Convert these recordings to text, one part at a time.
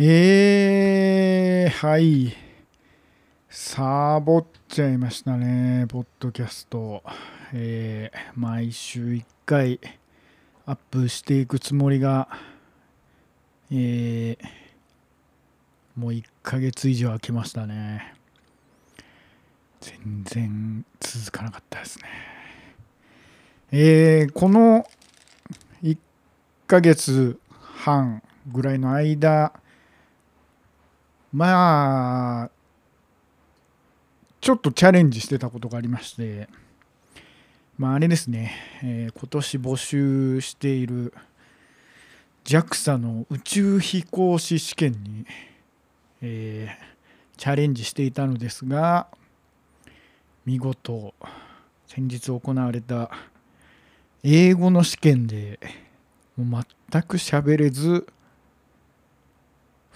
えー、はい。サボっちゃいましたね、ポッドキャスト。えー、毎週1回アップしていくつもりが、えー、もう1ヶ月以上空きましたね。全然続かなかったですね。えー、この1ヶ月半ぐらいの間、まあ、ちょっとチャレンジしてたことがありまして、まあ、あれですね、えー今年募集している JAXA の宇宙飛行士試験に、えーチャレンジしていたのですが、見事、先日行われた英語の試験で、もう全く喋れず、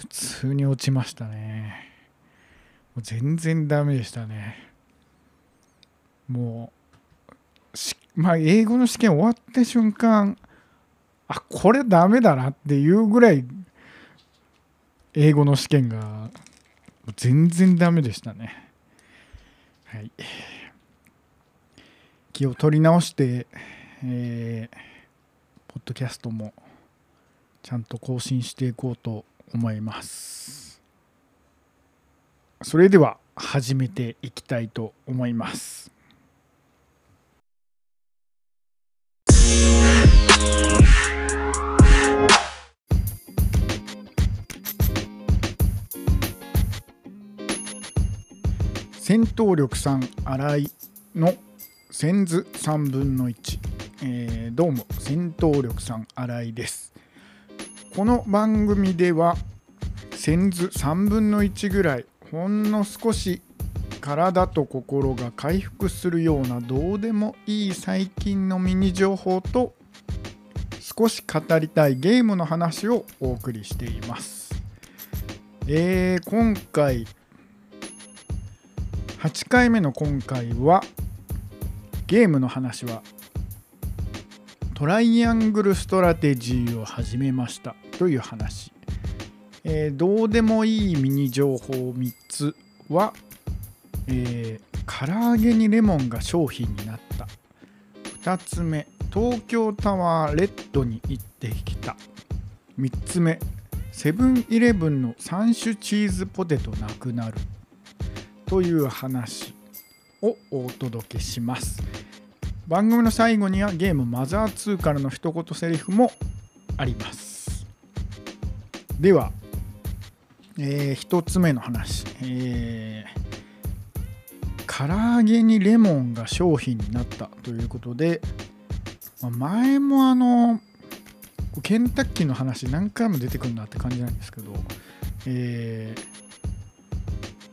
普通に落ちましたね。もう全然ダメでしたね。もう、まあ、英語の試験終わった瞬間、あ、これダメだなっていうぐらい、英語の試験が全然ダメでしたね。はい。気を取り直して、えーポッドキャストもちゃんと更新していこうと思います。それでは始めていきたいと思います。戦闘力3新井の千図3分の1、えーどうも戦闘力3新井ですこの番組では千図3分の1ぐらいほんの少し体と心が回復するようなどうでもいい最近のミニ情報と少し語りたいゲームの話をお送りしています。えー今回8回目の今回はゲームの話はトライアングルストラテジーを始めました。という話、えーどうでもいいミニ情報3つは、えー唐揚げにレモンが商品になった。2つ目東京タワーレッドに行ってきた。3つ目セブンイレブンの3種チーズポテトなくなる。という話をお届けします。番組の最後にはゲームマザー2からの一言セリフもあります。では、え1つ目の話、えー唐揚げにレモンが商品になったということで、まあ前もあのケンタッキーの話何回も出てくるなって感じなんですけど、えー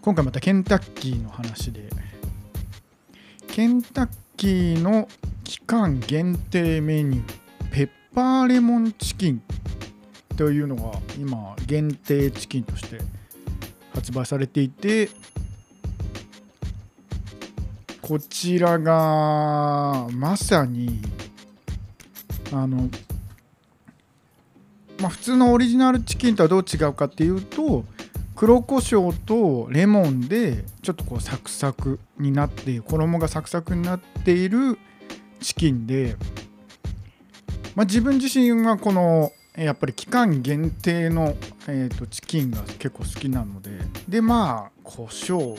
今回またケンタッキーの話でケンタッキーの期間限定メニューペッパーレモンチキンというのが今限定チキンとして発売されていてこちらがまさにあのまあ普通のオリジナルチキンとはどう違うかっていうと黒胡椒とレモンでちょっとこうサクサクになって衣がサクサクになっているチキンで、まあ、自分自身はこのやっぱり期間限定の、えー、とチキンが結構好きなので。でまあ胡椒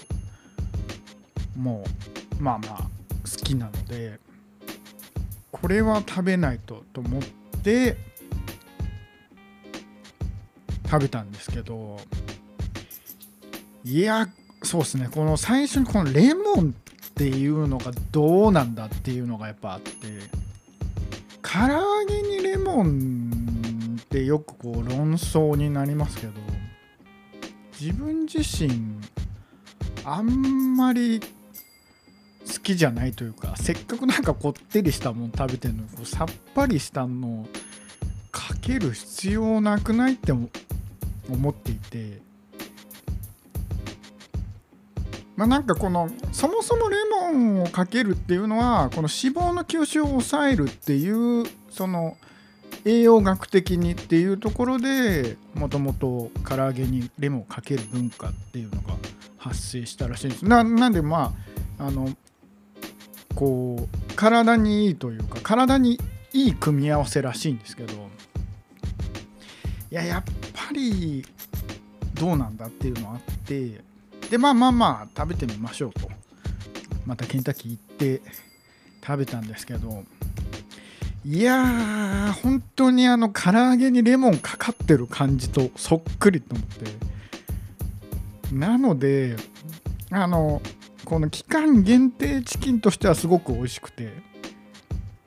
もまあまあ好きなので。これは食べないとと思って食べたんですけど。いやそうですね。この最初にこのレモンっていうのがどうなんだっていうのがやっぱあって。唐揚げにレモンってよくこう論争になりますけど自分自身あんまり好きじゃないというかせっかくなんかこってりしたもの食べてるのにこうさっぱりしたのをかける必要なくないって思っていてまあなんかこのそもそもレモンをかけるっていうのはこの脂肪の吸収を抑えるっていうその栄養学的にっていうところでもともと唐揚げにレモンをかける文化っていうのが発生したらしいんです。ななんでまああのこう体にいいというか体にいい組み合わせらしいんですけどいややっぱりどうなんだっていうのあってでまあまあまあ食べてみましょうと。またケンタッキー行って食べたんですけどいやー本当にあの唐揚げにレモンかかってる感じとそっくりと思って。なのであのこの期間限定チキンとしてはすごく美味しくて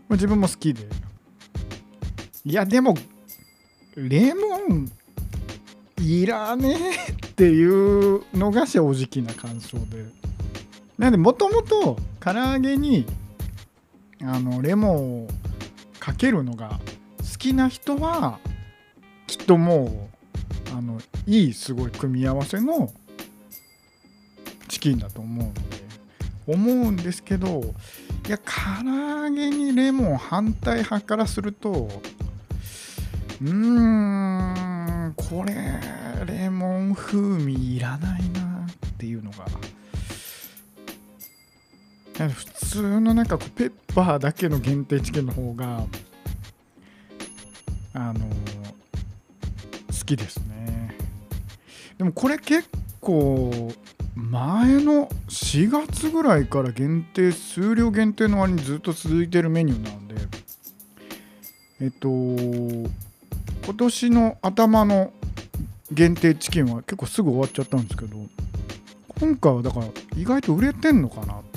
自分も好きで。いやでもレモンいらねえっていうのが正直な感想で。なんでもともと唐揚げにあのレモンをかけるのが好きな人はきっともうあのいいすごい組み合わせのチキンだと思うので思うんですけどいや唐揚げにレモン反対派からするとうーんこれレモン風味いらないなっていうのが普通のなんかこうペッパーだけの限定チキンの方があの好きですね。でもこれ結構前の4月ぐらいから限定数量限定の割にずっと続いてるメニューなのでえっと今年の頭の限定チキンは結構すぐ終わっちゃったんですけど今回はだから意外と売れてんのかなと思って。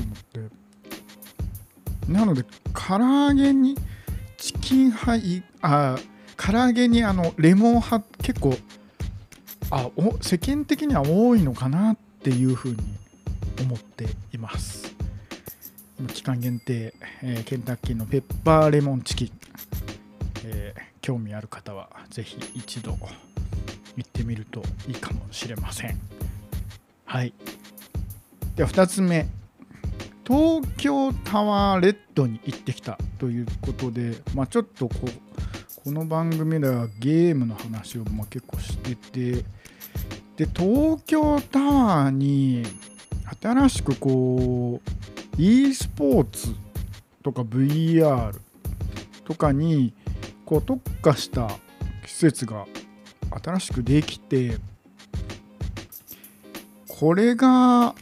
なので唐揚げにチキン派あ唐揚げにあのレモン派結構あお世間的には多いのかなっていうふうに思っています。期間限定、えー、ケンタッキーのペッパーレモンチキン、えー、興味ある方はぜひ一度行ってみるといいかもしれません。はい。では2つ目。東京タワーレッドに行ってきたということで、まあ、ちょっとこうこの番組ではゲームの話をまあ結構しててで東京タワーに新しくこう e スポーツとか VR とかにこう特化した施設が新しくできてこれが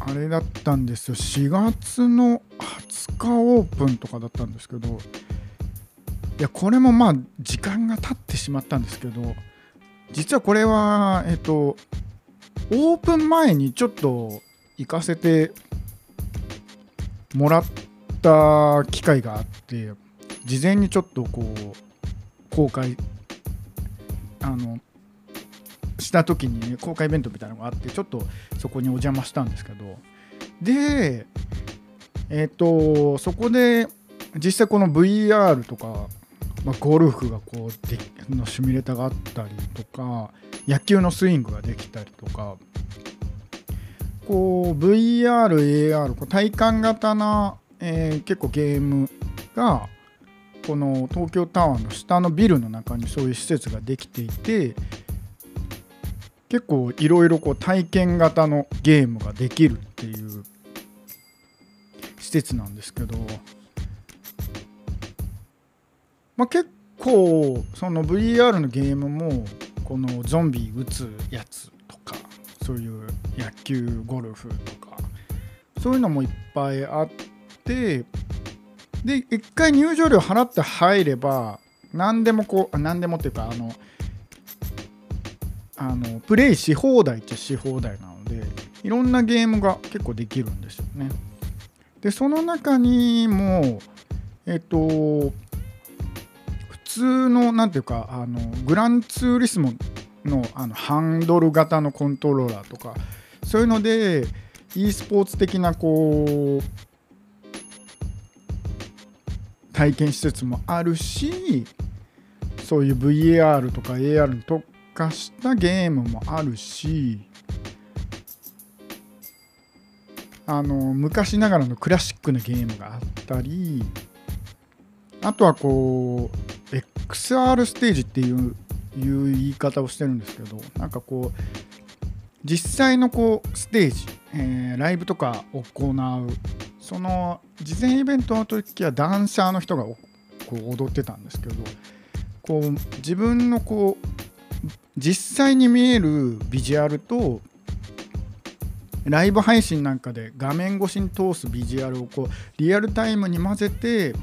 あれだったんですよ。4月の20日オープンとかだったんですけどいやこれもまあ時間が経ってしまったんですけど実はこれはえっとオープン前にちょっと行かせてもらった機会があって事前にちょっとこう公開あのした時に、ね、公開イベントみたいなのがあってちょっとそこにお邪魔したんですけど。でえっ、とそこで実際この VR とかまあ、ゴルフがこうでのシミュレーターがあったりとか野球のスイングができたりとかこう VR、AR こう体感型な、えー、結構ゲームがこの東京タワーの下のビルの中にそういう施設ができていて結構いろいろこう体験型のゲームができるっていう施設なんですけどまあ、結構その VR のゲームもこのゾンビ撃つやつとかそういう野球ゴルフとかそういうのもいっぱいあってで一回入場料払って入れば何でもこう何でもっていうかあのあのプレイし放題っちゃし放題なのでいろんなゲームが結構できるんですよね。でその中にもえっと普通の何ていうかあのグランツーリスモのあのハンドル型のコントローラーとかそういうので e スポーツ的なこう体験施設もあるしそういう VAR とか AR に特化したゲームもあるしあの昔ながらのクラシックなゲームがあったりあとはこう XR ステージっていういう言い方をしてるんですけどなんかこう実際のこうステージ、えー、ライブとか行うその事前イベントの時はダンサーの人がこう踊ってたんですけどこう自分のこう実際に見えるビジュアルとライブ配信なんかで画面越しに通すビジュアルをこうリアルタイムに混ぜて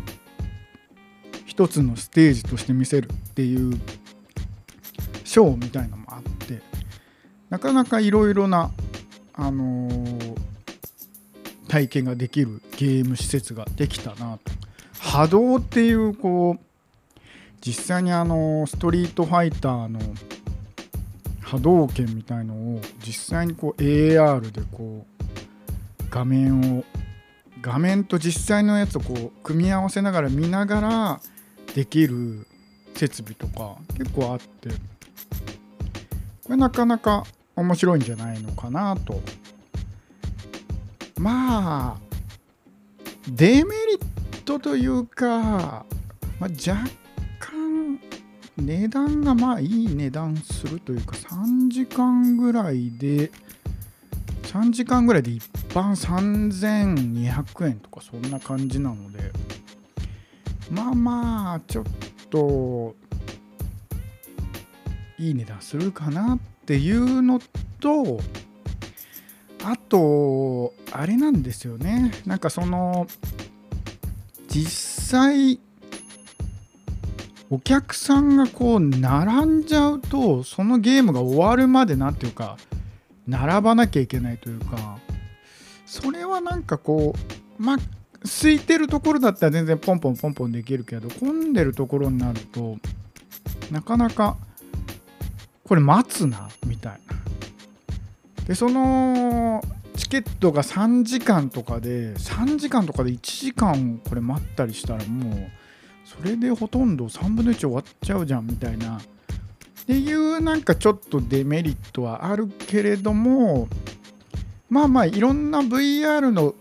一つのステージとして見せるっていうショーみたいのもあってなかなかいろいろな、あのー、体験ができるゲーム施設ができたなと。波動っていうこう実際にあのストリートファイターの波動拳みたいのを実際にこう AR でこう画面を画面と実際のやつをこう組み合わせながら見ながらできる設備とか結構あってこれなかなか面白いんじゃないのかなと。まあデメリットというか、まあ、若値段がまあいい値段するというか3時間ぐらいで3時間ぐらいで一般3200円とかそんな感じなのでまあまあちょっといい値段するかなっていうのとあとあれなんですよね。なんかその実際お客さんがこう並んじゃうとそのゲームが終わるまでなんていうか並ばなきゃいけないというかそれはなんかこうまあ空いてるところだったら全然ポンポンポンポンできるけど混んでるところになるとなかなかこれ待つなみたいな。でそのチケットが3時間とかで3時間とかで1時間これ待ったりしたらもうそれでほとんど3分の1終わっちゃうじゃんみたいな。っていうなんかちょっとデメリットはあるけれどもまあまあいろんな VR の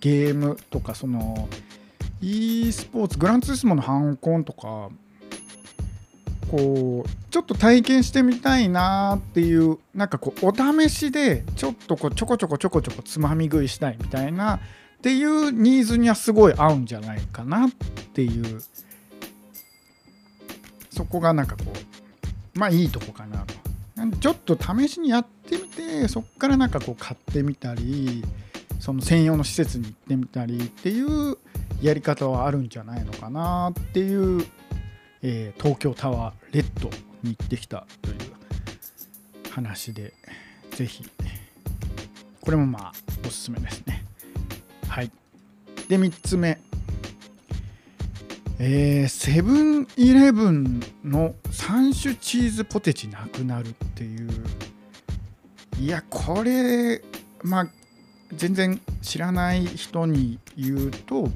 ゲームとかその e スポーツグランツースモのハンコンとかこうちょっと体験してみたいなっていうなんかこうお試しでちょっとこうちょこちょこちょこちょこつまみ食いしたいみたいなっていうニーズにはすごい合うんじゃないかなっていうそこがなんかこうまあいいとこかなと。ちょっと試しにやってみてそこからなんかこう買ってみたりその専用の施設に行ってみたりっていうやり方はあるんじゃないのかなっていう、えー、東京タワーレッドに行ってきたという話でぜひこれもまあおすすめですね。はい。で、3つ目。えー、セブンイレブンの3種チーズポテチなくなるっていう。いや、これ、まあ、全然知らない人に言うと、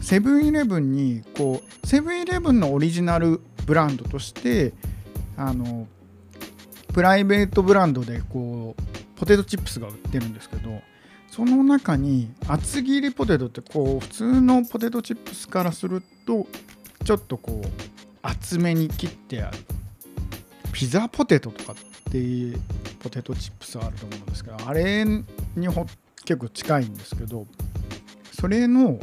セブンイレブンに、こう、セブンイレブンのオリジナルブランドとして、あの、プライベートブランドで、こう、ポテトチップスが売ってるんですけど、その中に厚切りポテトってこう普通のポテトチップスからするとちょっとこう厚めに切ってある。ピザポテトとかっていうポテトチップスあると思うんですけどあれに結構近いんですけどそれの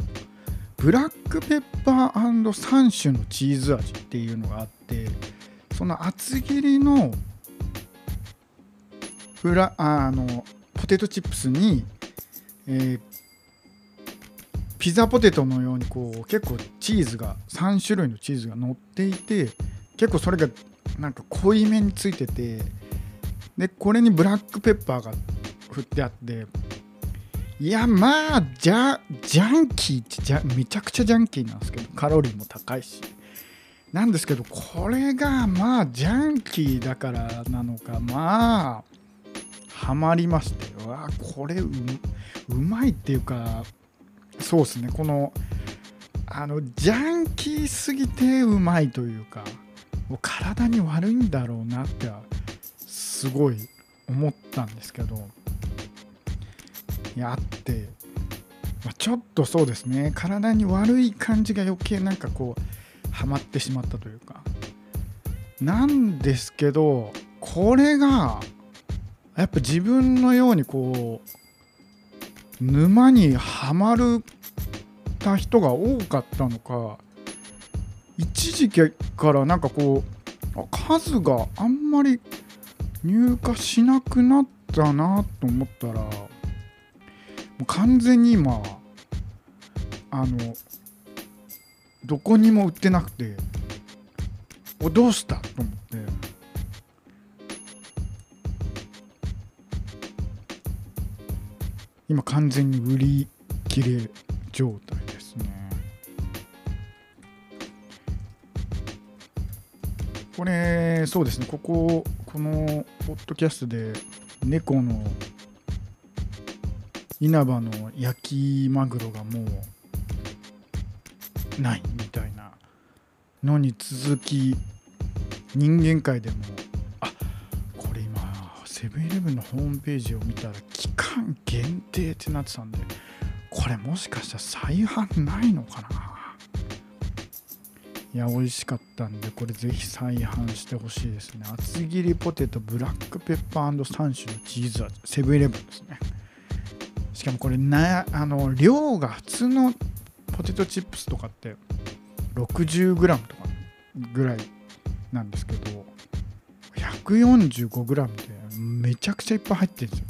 ブラックペッパー &3 種のチーズ味っていうのがあってその厚切りのラあのポテトチップスにえー、ピザポテトのようにこう結構チーズが3種類のチーズが乗っていて結構それがなんか濃いめについててでこれにブラックペッパーが振ってあっていやまあじゃジャンキーってじゃめちゃくちゃジャンキーなんですけどカロリーも高いし。なんですけどこれがまあジャンキーだからなのかまあハマりまして。わこれうまいっていうかそうですね。このあのジャンキーすぎてうまいというかもう体に悪いんだろうなってはすごい思ったんですけどやってまあ、ちょっとそうですね。体に悪い感じが余計なんかこうはまってしまったというか。なんですけどこれがやっぱ自分のようにこう沼にはまるた人が多かったのか一時期からなんかこう数があんまり入荷しなくなったなと思ったらもう完全に今あのどこにも売ってなくておどうしたと思って。今完全に売り切れ状態ですね。これそうですね。こここのポッドキャストで猫の稲葉の焼きマグロがもうないみたいなのに続き人間界でもあこれ今セブンイレブンのホームページを見たら間限定ってなってたんでこれもしかしたら再販ないのかな？いや美味しかったんでこれぜひ再販してほしいですね。厚切りポテトブラックペッパー3種のチーズ味セブンイレブンですね。しかもこれなあの量が普通のポテトチップスとかって 60g とかぐらいなんですけど 145g でめちゃくちゃいっぱい入ってるんですよ。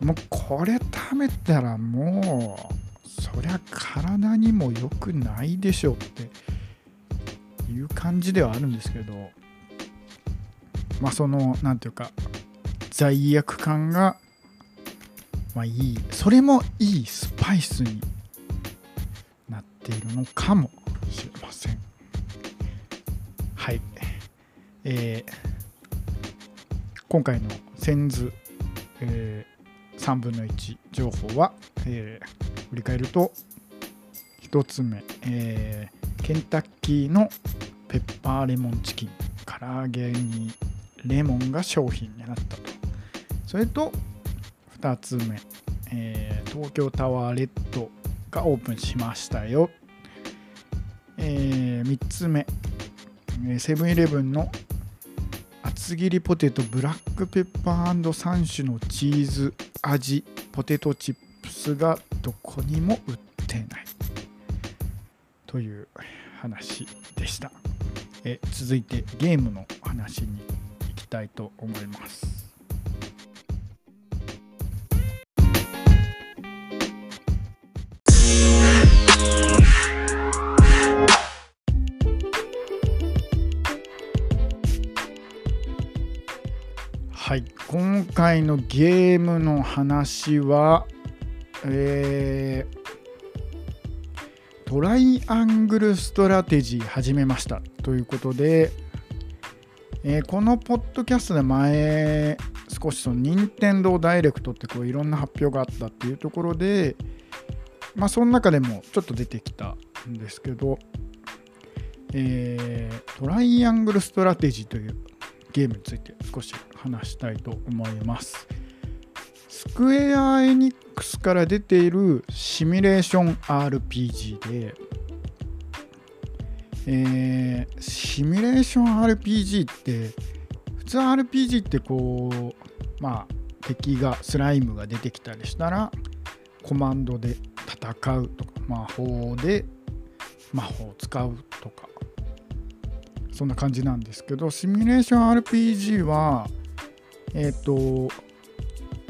もうこれ食べたらもうそりゃ体にも良くないでしょっていう感じではあるんですけどまあその何ていうか罪悪感がまあいいそれもいいスパイスになっているのかもしれません。はい。えー、今回のセンズ、えー、3分の1情報は、えー、振り返ると1つ目、えー、ケンタッキーのペッパーレモンチキン唐揚げにレモンが商品になったと。それと2つ目、えー、東京タワーレッドがオープンしましたよ、えー、3つ目セブンイレブンの厚切りポテトブラックペッパー3種のチーズ味ポテトチップスがどこにも売ってない。という話でした。え続いてゲームの話に行きたいと思います。回のゲームの話はえー、トライアングルストラテジー始めましたということで、えー、このポッドキャストで前少しその任天堂ダイレクトってこういろんな発表があったっていうところでまあその中でもちょっと出てきたんですけど、えー、トライアングルストラテジーというゲームについて少し話したいと思います。スクエア・エニックスから出ているシミュレーション RPG で、えー、シミュレーション RPG って普通 RPG ってこうまあ敵がスライムが出てきたりしたらコマンドで戦うとか魔法で魔法を使うとかそんな感じなんですけどシミュレーション RPG はえっ、ー、と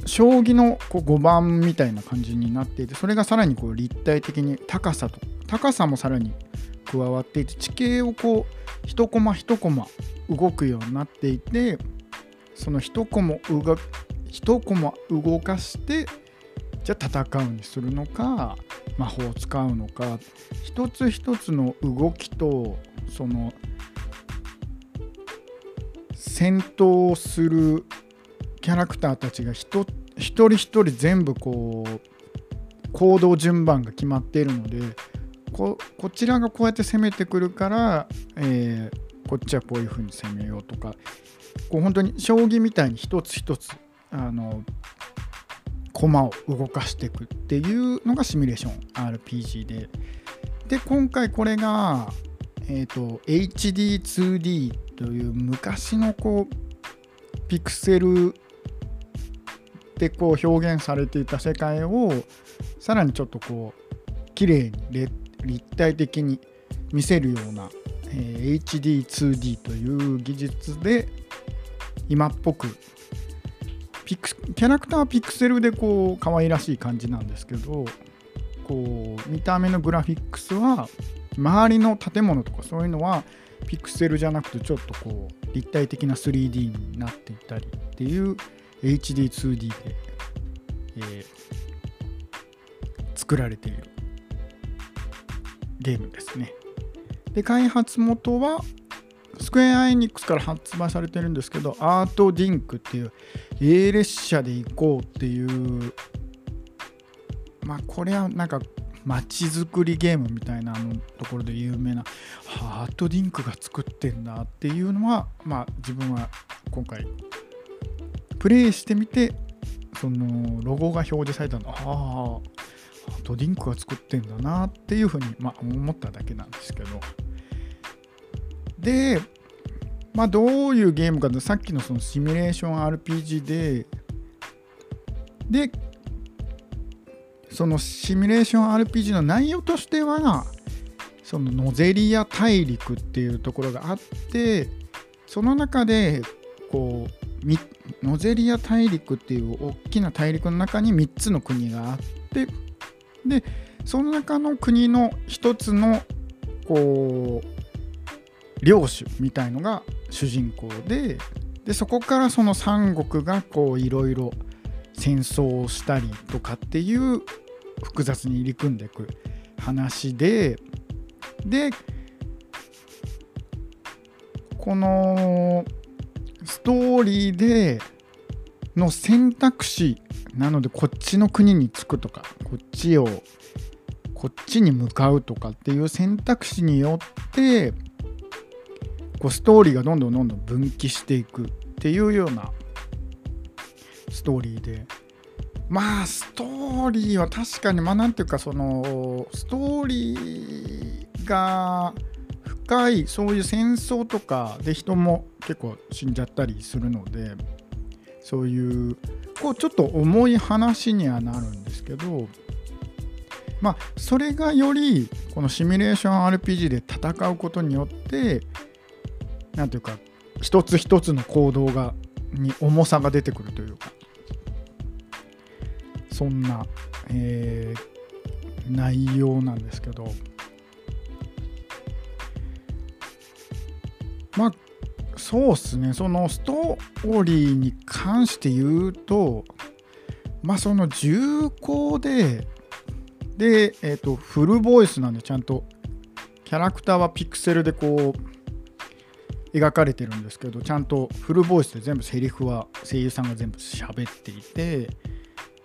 将棋のこう5番みたいな感じになっていてそれがさらにこう立体的に高さと高さもさらに加わっていて地形をこう一コマ一コマ動くようになっていてその一コマ動一コマ動かしてじゃあ戦うにするのか魔法を使うのか一つ一つの動きとその戦闘するキャラクターたちが一人一人全部こう行動順番が決まっているのでここちらがこうやって攻めてくるから、えー、こっちはこういう風に攻めようとかこう本当に将棋みたいに一つ一つあの駒を動かしていくっていうのがシミュレーション RPG で。で今回これが、えーと、HD2D という昔のこうピクセルでこう表現されていた世界をさらにちょっとこう綺麗に立体的に見せるような、えー、HD2D という技術で今っぽくピクキャラクターはピクセルでこう可愛らしい感じなんですけどこう見た目のグラフィックスは周りの建物とかそういうのはピクセルじゃなくてちょっとこう立体的な 3D になっていたりっていう HD2D で、えー、作られているゲームですね。で開発元はスクエア・エニックスから発売されてるんですけどアート・ディンクっていう A 列車で行こうっていうまあこれはなんか街づくりゲームみたいなのところで有名なハートディンクが作ってんだっていうのはまあ自分は今回プレイしてみてそのロゴが表示されたの。ああハートディンクが作ってんだなっていうふうに、まあ、思っただけなんですけど。でまあどういうゲームかとさっきのそのシミュレーション RPG ででそのシミュレーション RPG の内容としてはそのノゼリア大陸っていうところがあってその中でこうノゼリア大陸っていう大きな大陸の中に3つの国があってでその中の国の1つのこう領主みたいのが主人公ででそこからその三国がこういろいろ戦争をしたりとかっていう複雑に入り組んでいく話ででこのストーリーでの選択肢なのでこっちの国に着くとかこっちをこっちに向かうとかっていう選択肢によってこうストーリーがどんどんどんどん分岐していくっていうようなストーリーで。まあストーリーは確かにまあなんていうかそのストーリーが深いそういう戦争とかで人も結構死んじゃったりするのでそういうこうちょっと重い話にはなるんですけどまあそれがよりこのシミュレーション RPG で戦うことによって何ていうか一つ一つの行動がに重さが出てくるというかそんな、えー、内容なんですけど。まあそうっすね。そのストーリーに関して言うとまあその重厚でで、えーと、フルボイスなんでちゃんとキャラクターはピクセルでこう描かれてるんですけどちゃんとフルボイスで全部セリフは声優さんが全部喋っていて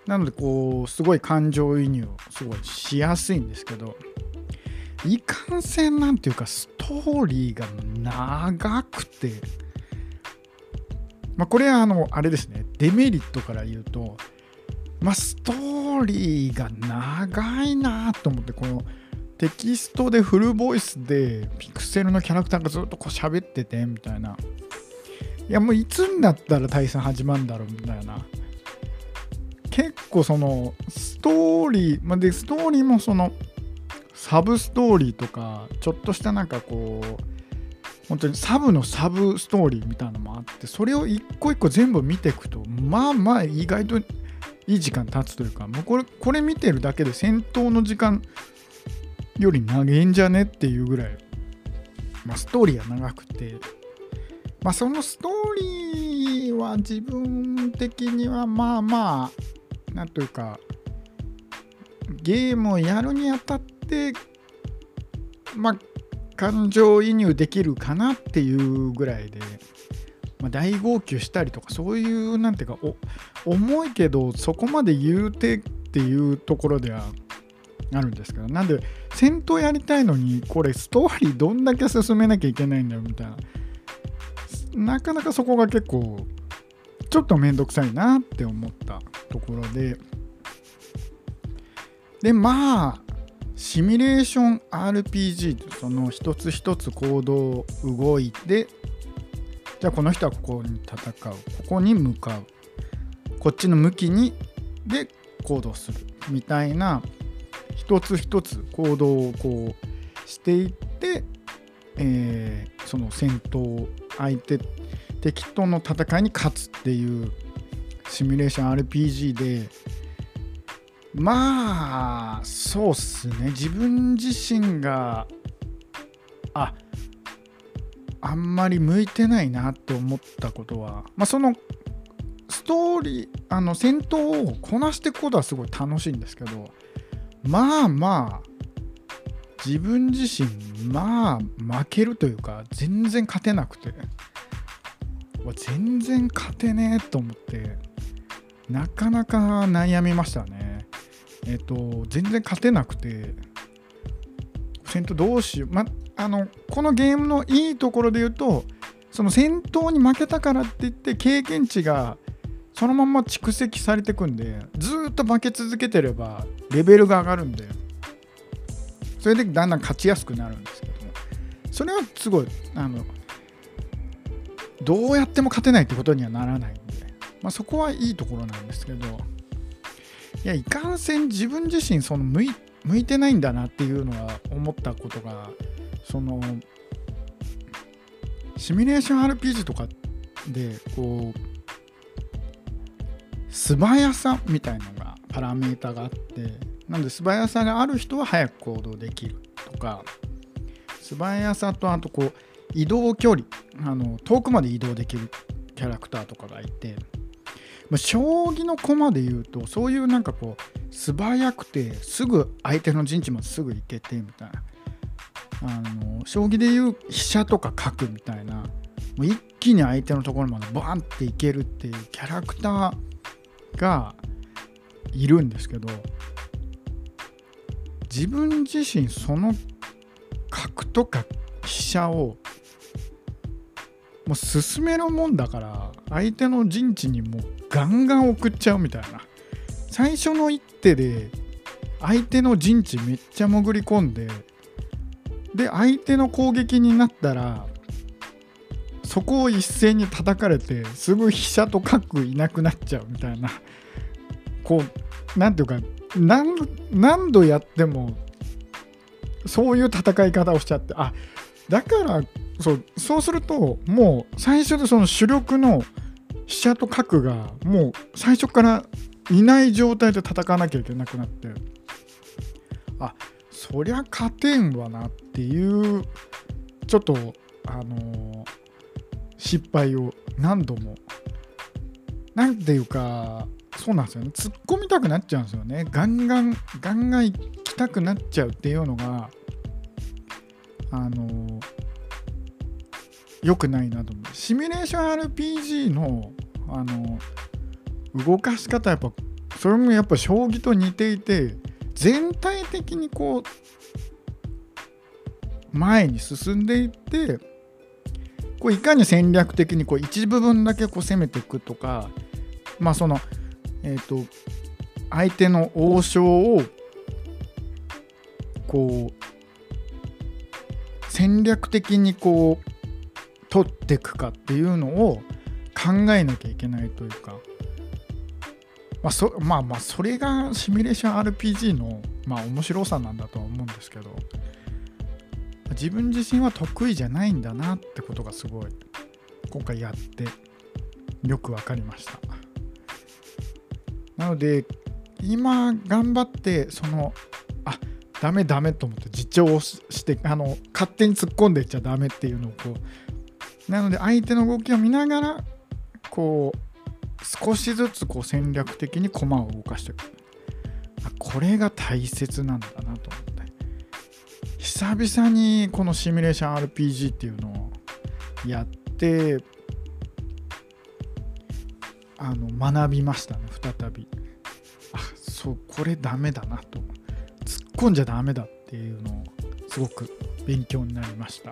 なのでこうすごい感情移入すごいしやすいんですけどいかんせんなんていうかストーリーが長くて。まあこれはあのあれですね。デメリットから言うとまあストーリーが長いなと思ってこのテキストでフルボイスでピクセルのキャラクターがずっとこう喋っててみたいな。いやもういつになったら対戦始まるんだろうみたいな。結構そのストーリー、まあ、でストーリーもそのサブストーリーとかちょっとしたなんかこう本当にサブのサブストーリーみたいなのもあってそれを一個一個全部見ていくとまあまあ意外といい時間経つというかもうこれこれ見てるだけで戦闘の時間より長いんじゃねっていうぐらい、まあ、ストーリーは長くて、まあ、そのストーリーは自分的にはまあまあなんというかゲームをやるにあたってまあ感情移入できるかなっていうぐらいで、まあ、大号泣したりとかそういうなんていうか重いけどそこまで言うてっていうところではあるんですけどなんで戦闘やりたいのにこれストーリーどんだけ進めなきゃいけないんだよみたいな。なかなかそこが結構ちょっとめんどくさいなって思ったところで。でまあシミュレーション RPG その一つ一つ行動動いてじゃあこの人はここに戦う。ここに向かう。こっちの向きにで行動する。みたいな一つ一つ行動をこうしていって、えー、その戦闘相手敵との戦いに勝つっていうシミュレーション RPG でまあそうっすね。自分自身がああんまり向いてないなって思ったことは、まあ、そのストーリーあの戦闘をこなしていくことはすごい楽しいんですけどまあまあ自分自身まあ負けるというか全然勝てなくて全然勝てねえと思ってなかなか悩みましたね。えっ、と全然勝てなくて戦闘どうしよう、ま、あのこのゲームのいいところで言うとその戦闘に負けたからって言って経験値がそのまま蓄積されていくんでずっと負け続けてればレベルが上がるんでそれでだんだん勝ちやすくなるんですけども。それはすごいあのどうやっても勝てないってことにはならないんで、まあ、そこはいいところなんですけどいやいかんせん自分自身その向い向いてないんだなっていうのは思ったことがそのシミュレーション RPG とかでこう素早さみたいのがパラメータがあってなんで素早さがある人は早く行動できるとか素早さとあとこう移動距離あの遠くまで移動できるキャラクターとかがいて、まあ、将棋の駒で言うとそういうなんかこう素早くてすぐ相手の陣地まですぐ行けてみたいな。あの将棋でいう飛車とか角みたいな。もう一気に相手のところまでバンっていけるっていうキャラクターがいるんですけど自分自身その角とか飛車をもう進めるもんだから相手の陣地にもうガンガン送っちゃうみたいな。最初の一手で相手の陣地めっちゃ潜り込んでで相手の攻撃になったらそこを一斉に叩かれてすぐ飛車と角いなくなっちゃうみたいな。こう何ていうか何何度やってもそういう戦い方をしちゃってあだからそうそうするともう最初でその主力の飛車と角がもう最初からいない状態で戦わなきゃいけなくなってあそりゃ勝てんわなっていうちょっとあのー、失敗を何度も。なんていうかそうなんですよね。突っ込みたくなっちゃうんですよね。ガンガンガンガン行きたくなっちゃうっていうのがあの良くないなと思う。シミュレーション RPG のあの動かし方やっぱそれもやっぱ将棋と似ていて全体的にこう前に進んでいってこういかに戦略的にこう一部分だけこう攻めていくとかまあそのえっ、ー、と相手の王将をこう戦略的にこう取っていくかっていうのを考えなきゃいけないというか、まあそまあまあそれがシミュレーション RPG のまあ面白さなんだとは思うんですけど。自分自身は得意じゃないんだなってことがすごい今回やってよく分かりました。なので今頑張ってそのあダメダメと思って自重をしてあの勝手に突っ込んでいっちゃダメっていうのをこうなので相手の動きを見ながらこう少しずつこう戦略的に駒を動かしていく。これが大切なんだなと思って久々にこのシミュレーション RPG っていうのをやってあの学びましたね再びあそうこれダメだなと突っ込んじゃダメだっていうのをすごく勉強になりました。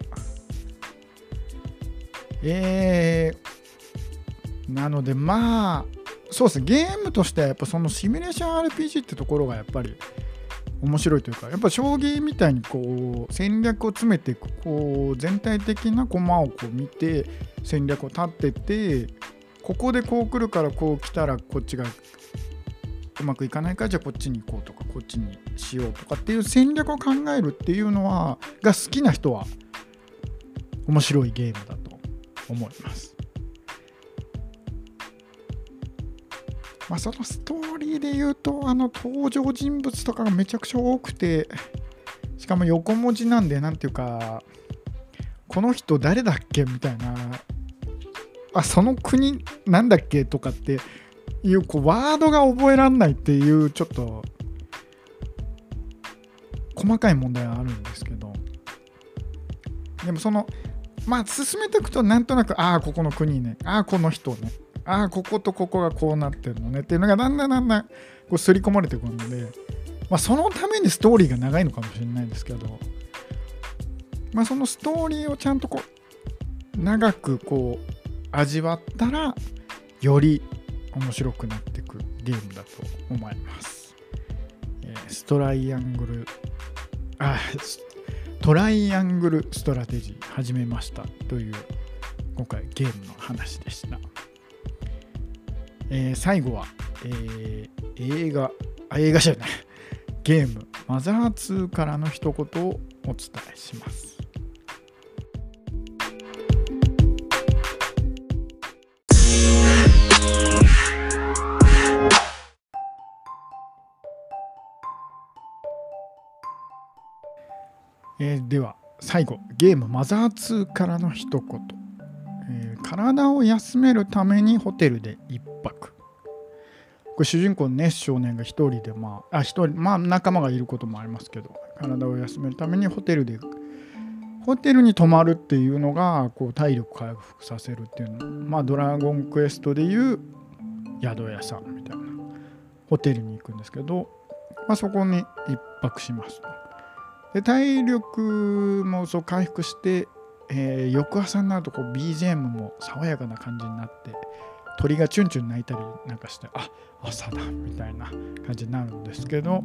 えー、なのでまあそうですねゲームとしてはやっぱそのシミュレーション RPG ってところがやっぱり面白いというかやっぱ将棋みたいにこう戦略を詰めていくこう全体的な駒をこう見て戦略を立っててここでこう来るからこう来たらこっちがうまくいかないからじゃあこっちに行こうとかこっちにしようとかっていう戦略を考えるっていうのはが好きな人は面白いゲームだと思います。まあ、そのストーリーで言うとあの登場人物とかがめちゃくちゃ多くてしかも横文字なんで何ていうかこの人誰だっけみたいなあその国なんだっけとかっていうこうワードが覚えらんないっていうちょっと細かい問題はあるんですけど。でもそのまあ進めていくとなんとなくああここの国ね。ああこの人ね。ああこことここがこうなってるのね。っていうのがだんだんだんだんこう刷り込まれてくるので、まあ、そのためにストーリーが長いのかもしれないんですけど、まあ、そのストーリーをちゃんとこう長くこう味わったらより面白くなってくゲームだと思います。えー、ストライアングルあトライアングルストラテジー始めましたという今回ゲームの話でした。えー、最後は、えー、映画、あ、映画じゃない、ゲーム、マザー2からの一言をお伝えします。最後ゲームマザー2からの一言。えー、体を休めるためにホテルで1泊。これ主人公のネス少年が1人でまああ1人まあ仲間がいることもありますけど体を休めるためにホテルでホテルに泊まるっていうのがこう体力回復させるっていうの。まあドラゴンクエストでいう宿屋さんみたいな。ホテルに行くんですけど、まあ、そこに1泊しますで体力もそう回復してえー、翌朝になるとこう BGM も爽やかな感じになって鳥がチュンチュン鳴いたりなんかしてあ朝だみたいな感じになるんですけど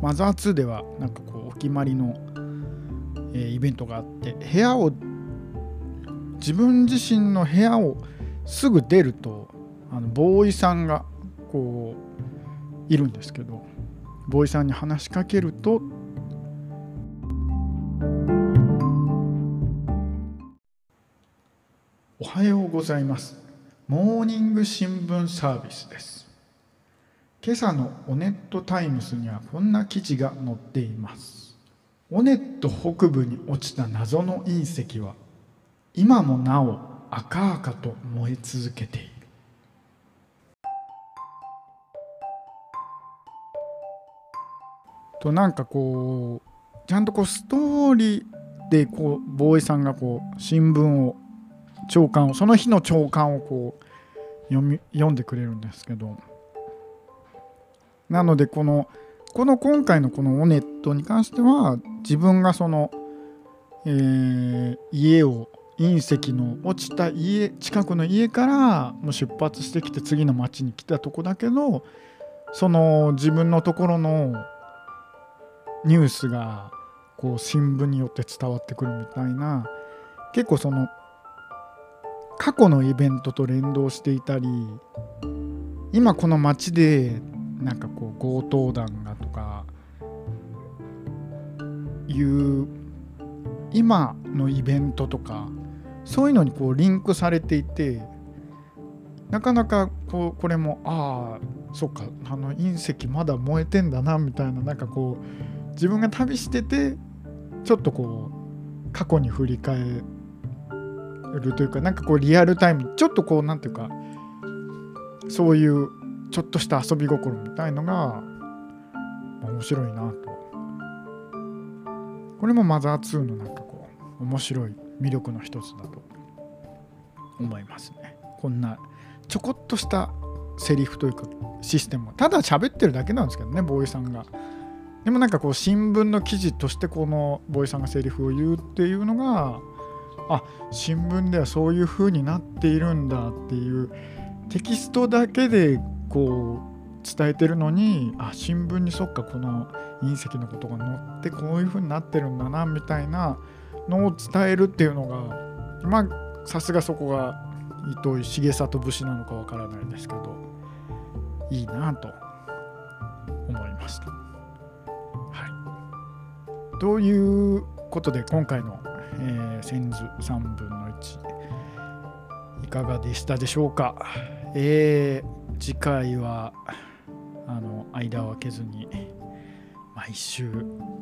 マザー2ではなんかこうお決まりの、えー、イベントがあって部屋を自分自身の部屋をすぐ出るとあのボーイさんがこういるんですけどボーイさんに話しかけるとおはようございます。モーニング新聞サービスです。今朝のオネットタイムスにはこんな記事が載っています。オネット北部に落ちた謎の隕石は今もなお赤々と燃え続けている。となんかこうちゃんとこうストーリーでこうボーイさんがこう新聞を長官をその日の長官をこう読み読んでくれるんですけど。なのでこのこの今回のこのオネットに関しては自分がその、えー、家を隕石の落ちた家近くの家からもう出発してきて次の町に来たとこだけどその自分のところのニュースがこう新聞によって伝わってくるみたいな結構その過去のイベントと連動していたり今この街でなんかこう強盗団がとかいう今のイベントとかそういうのにこうリンクされていてなかなかこうこれもああそっかあの隕石まだ燃えてんだなみたいななんかこう自分が旅しててちょっとこう過去に振り返るというかなんかこうリアルタイムちょっとこうなんていうかそういうちょっとした遊び心みたいのが面白いなと。これもマザー2のなんかこう面白い魅力の一つだと思いますね。こんなちょこっとしたセリフというかシステム。ただ喋ってるだけなんですけどねボーイさんが。でもなんかこう新聞の記事としてこのボーイさんがセリフを言うっていうのがあ新聞ではそういう風になっているんだっていうテキストだけでこう伝えてるのにあ新聞にそっかこの隕石のことが載ってこういう風になってるんだなみたいなのを伝えるっていうのがまあさすがそこが糸井重里節なのかわからないですけどいいなと思いました。ということで今回の、えー、千図3分の1いかがでしたでしょうか、えー、次回はあの間を空けずに毎週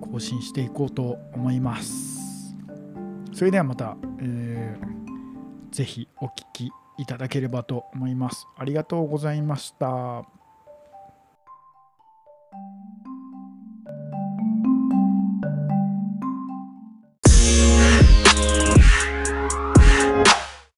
更新していこうと思います。それではまた、えー、ぜひお聴きいただければと思います。ありがとうございました。